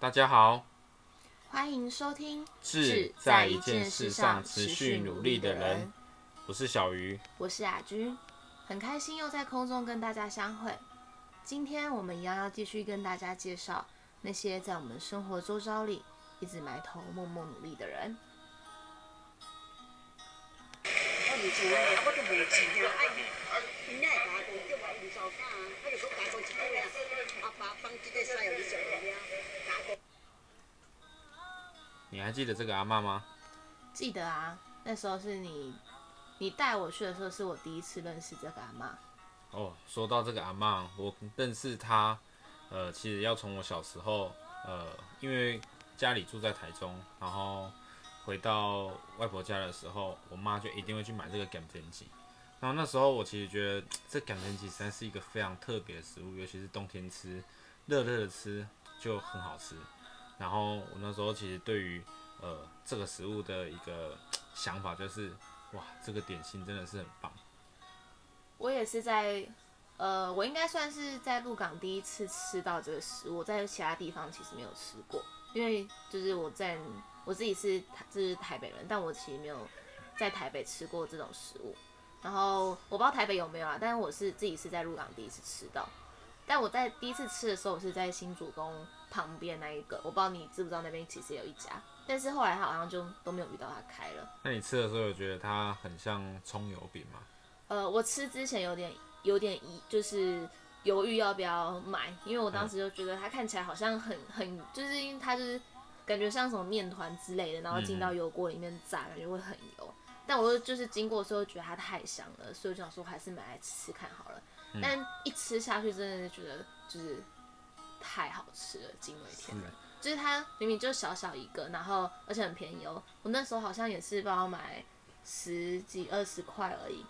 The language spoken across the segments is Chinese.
大家好，欢迎收听《志在一件事上持续努力的人》，我是小鱼，我是亚军，很开心又在空中跟大家相会。今天我们一样要继续跟大家介绍那些在我们生活周遭里一直埋头默默努力的人。你还记得这个阿妈吗？记得啊，那时候是你，你带我去的时候，是我第一次认识这个阿妈。哦，说到这个阿妈，我认识她，呃，其实要从我小时候，呃，因为家里住在台中，然后回到外婆家的时候，我妈就一定会去买这个甘甜鸡。然后那时候我其实觉得这甘甜鸡实是一个非常特别的食物，尤其是冬天吃，热热的吃就很好吃。然后我那时候其实对于呃这个食物的一个想法就是，哇，这个点心真的是很棒。我也是在，呃，我应该算是在鹿港第一次吃到这个食物，在其他地方其实没有吃过，因为就是我在我自己是就是台北人，但我其实没有在台北吃过这种食物。然后我不知道台北有没有啊，但是我是自己是在鹿港第一次吃到。但我在第一次吃的时候，我是在新主公旁边那一个，我不知道你知不知道那边其实有一家，但是后来他好像就都没有遇到他开了。那你吃的时候有觉得它很像葱油饼吗？呃，我吃之前有点有点疑，就是犹豫要不要买，因为我当时就觉得它看起来好像很很，就是因为它就是感觉像什么面团之类的，然后进到油锅里面炸，感觉会很油。但我就是经过的时候觉得它太香了，所以我就想说还是买来吃吃看好了。但一吃下去，真的是觉得就是太好吃了，惊为天人。就是它明明就小小一个，然后而且很便宜哦。我那时候好像也是帮我买十几二十块而已，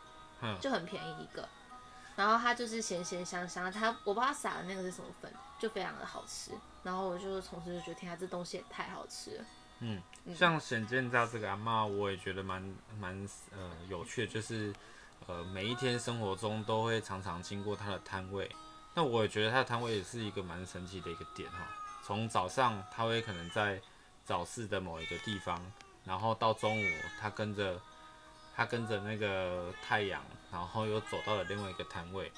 就很便宜一个。然后它就是咸咸香香，它我不知道撒的那个是什么粉，就非常的好吃。然后我就从此就觉得，天啊，这东西也太好吃了。嗯，像显见造这个阿妈，我也觉得蛮蛮呃有趣的，就是。呃，每一天生活中都会常常经过他的摊位，那我也觉得他的摊位也是一个蛮神奇的一个点哈。从早上他会可能在早市的某一个地方，然后到中午他跟着他跟着那个太阳，然后又走到了另外一个摊位。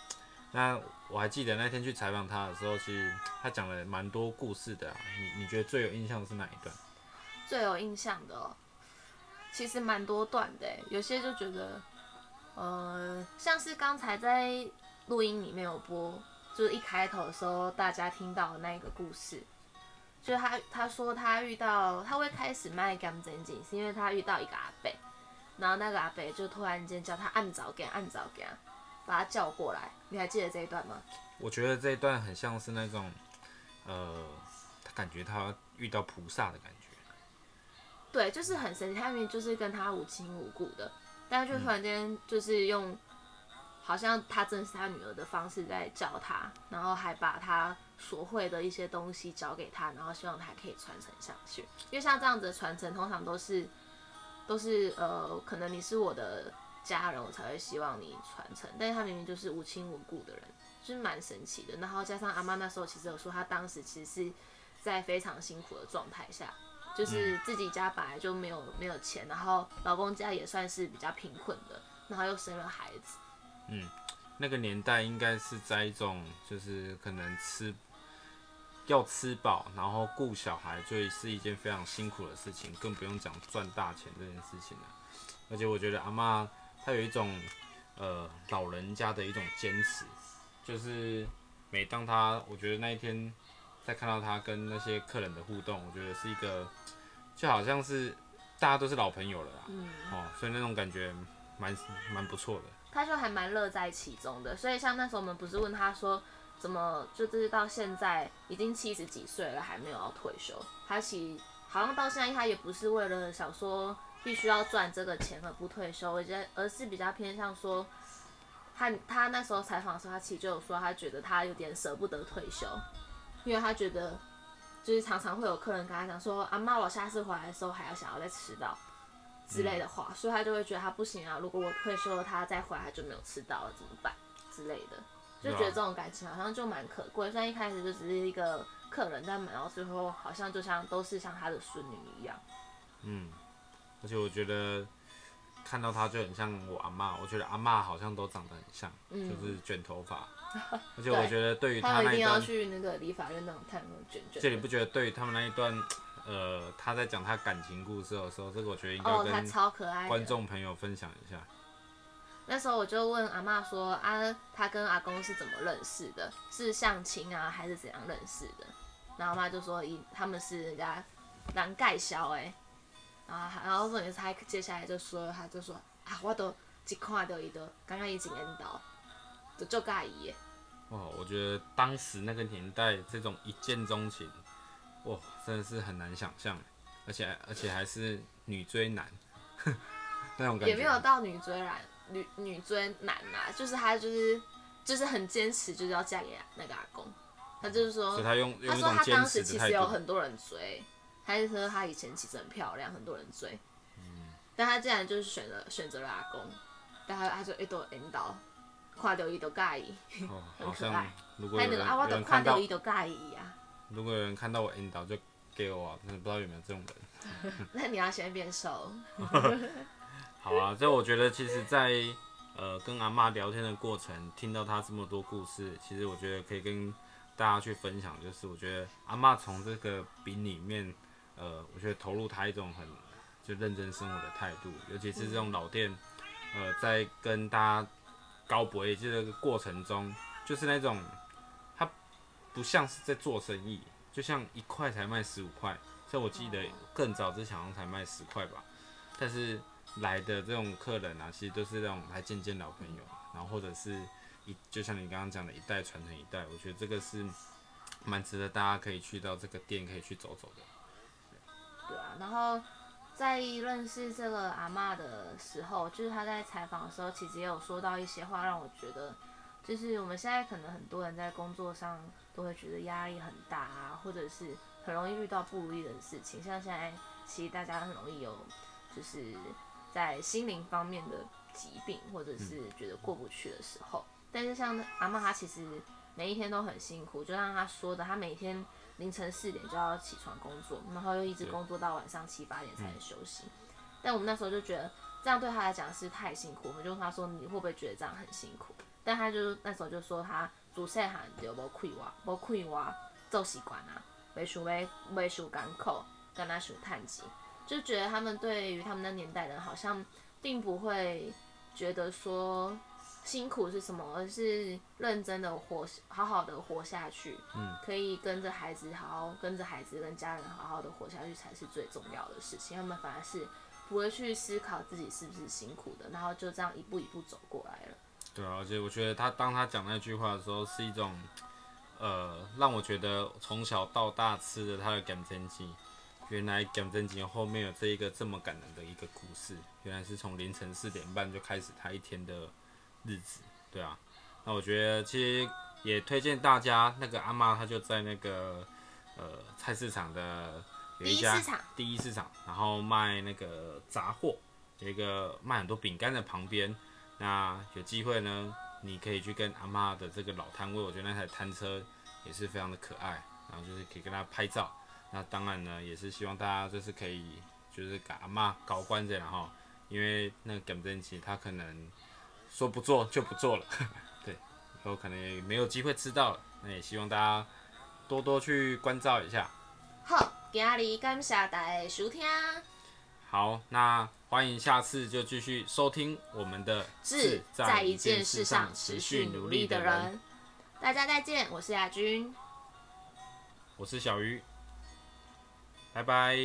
那我还记得那天去采访他的时候，其实他讲了蛮多故事的啊。你你觉得最有印象的是哪一段？最有印象的，其实蛮多段的，有些就觉得。呃，像是刚才在录音里面有播，就是一开头的时候大家听到的那一个故事，就是他他说他遇到他会开始卖干蒸井，是因为他遇到一个阿伯，然后那个阿伯就突然间叫他按早给按早给，把他叫过来。你还记得这一段吗？我觉得这一段很像是那种，呃，他感觉他遇到菩萨的感觉。对，就是很神奇，他明明就是跟他无亲无故的。但是就突然间就是用，好像他真是他女儿的方式在教他，然后还把他所会的一些东西教给他，然后希望他可以传承下去。因为像这样子的传承，通常都是都是呃，可能你是我的家人，我才会希望你传承。但是他明明就是无亲无故的人，就是蛮神奇的。然后加上阿妈那时候其实有说，他当时其实是在非常辛苦的状态下。就是自己家本来就没有没有钱，然后老公家也算是比较贫困的，然后又生了孩子。嗯，那个年代应该是在一种就是可能吃要吃饱，然后顾小孩，就是一件非常辛苦的事情，更不用讲赚大钱这件事情了。而且我觉得阿妈她有一种呃老人家的一种坚持，就是每当她我觉得那一天。再看到他跟那些客人的互动，我觉得是一个，就好像是大家都是老朋友了啦，嗯哦，所以那种感觉蛮蛮不错的。他就还蛮乐在其中的，所以像那时候我们不是问他说，怎么就是到现在已经七十几岁了还没有要退休？他其实好像到现在他也不是为了想说必须要赚这个钱而不退休，我觉得而是比较偏向说，他他那时候采访的时候，他其实就有说他觉得他有点舍不得退休。因为他觉得，就是常常会有客人跟他讲说，阿妈，我下次回来的时候还要想要再吃到之类的话，所以他就会觉得他不行啊。如果我退休了，他再回来就没有吃到了，怎么办之类的？就觉得这种感情好像就蛮可贵。虽然一开始就只是一个客人，但买到最后好像就像都是像他的孙女一样。嗯，而且我觉得看到他就很像我阿妈，我觉得阿妈好像都长得很像，嗯就是卷头发。而且我觉得对于他们一定要她那一段，去那个理法院那种烫那种卷卷。这你不觉得对于他们那一段，呃，他在讲他感情故事的时候，这个我觉得应该跟。观众朋友分享一下。那时候我就问阿妈说啊，他跟阿公是怎么认识的？是相亲啊，还是怎样认识的？然后阿妈就说，一他们是人家男盖小哎，然后然后重点是他接下来就说，他就说啊，我都一看到伊都刚刚已经缘到，就就介意的。哇，我觉得当时那个年代这种一见钟情，哇，真的是很难想象，而且而且还是女追男那种感觉。也没有到女追男女女追男呐、就是他就是就是很坚持，就是要嫁给那个阿公。他就是说所以，他用他说他用一种坚当时其实有。很多人追，他就说他以前其实很漂亮，很多人追，嗯但他竟然就是选了选择了阿公，但他他就一朵引导，看到伊就介意，哦，很好像可爱如果有人啊，我都有人看到伊就介意啊。如果有人看到我引导就给我啊，不知道有没有这种人。那你要先变瘦，好啊，这我觉得其实在，呃跟阿妈聊天的过程，听到她这么多故事，其实我觉得可以跟大家去分享，就是我觉得阿嬷从这个饼里面，呃，我觉得投入她一种很就认真生活的态度，尤其是这种老店，呃，在跟大家高博弈这个过程中，就是那种他不像是在做生意，就像一块才卖十五块，所以我记得更早之前好像才卖十块吧，但是来的这种客人啊，其实都是那种来见见老朋友，然后或者是一就像你刚刚讲的，一代传承一代，我觉得这个是蛮值得大家可以去到这个店可以去走走的。对啊，然后在认识这个阿嬷的时候，就是他在采访的时候，其实也有说到一些话，让我觉得，就是我们现在可能很多人在工作上都会觉得压力很大啊，或者是很容易遇到不如意的事情，像现在其实大家很容易有就是在心灵方面的疾病，或者是觉得过不去的时候，但是像阿嬷她其实每一天都很辛苦，就像她说的，她每天凌晨四点就要起床工作，然后又一直工作到晚上七八点才能休息。但我们那时候就觉得这样对他来讲是太辛苦，我们就问他说你会不会觉得这样很辛苦？但他就那时候就说他主细汉就无开话，无开话做习惯啊，袂想要袂想艰苦，跟他想叹气，就觉得他们对于他们那年代人好像并不会觉得说辛苦是什么，而是认真的活，好好的活下去。嗯，可以跟着孩子好好跟着孩子跟家人好好的活下去才是最重要的事情。他们反而是不会去思考自己是不是辛苦的，然后就这样一步一步走过来了。对啊，而且我觉得他当他讲那句话的时候，是一种，呃，让我觉得从小到大吃的他的感蒸鸡，原来感真经后面有这一个这么感人的一个故事，原来是从凌晨四点半就开始他一天的日子，对啊，那我觉得其实也推荐大家，那个阿妈她就在那个呃菜市场的有第一家市场第一市场，然后卖那个杂货，有一个卖很多饼干的旁边。那有机会呢，你可以去跟阿妈的这个老摊位，我觉得那台摊车也是非常的可爱，然后就是可以跟她拍照。那当然呢，也是希望大家就是可以就是给阿妈搞关着，然后因为那个感珍奇他可能说不做就不做了，对，以后可能也没有机会吃到了。那也希望大家多多去关照一下。好，今日感谢大家的收听，好，那欢迎下次就继续收听我们的志在在一件事上持续努力的人。大家再见，我是亚军。我是小鱼，拜拜。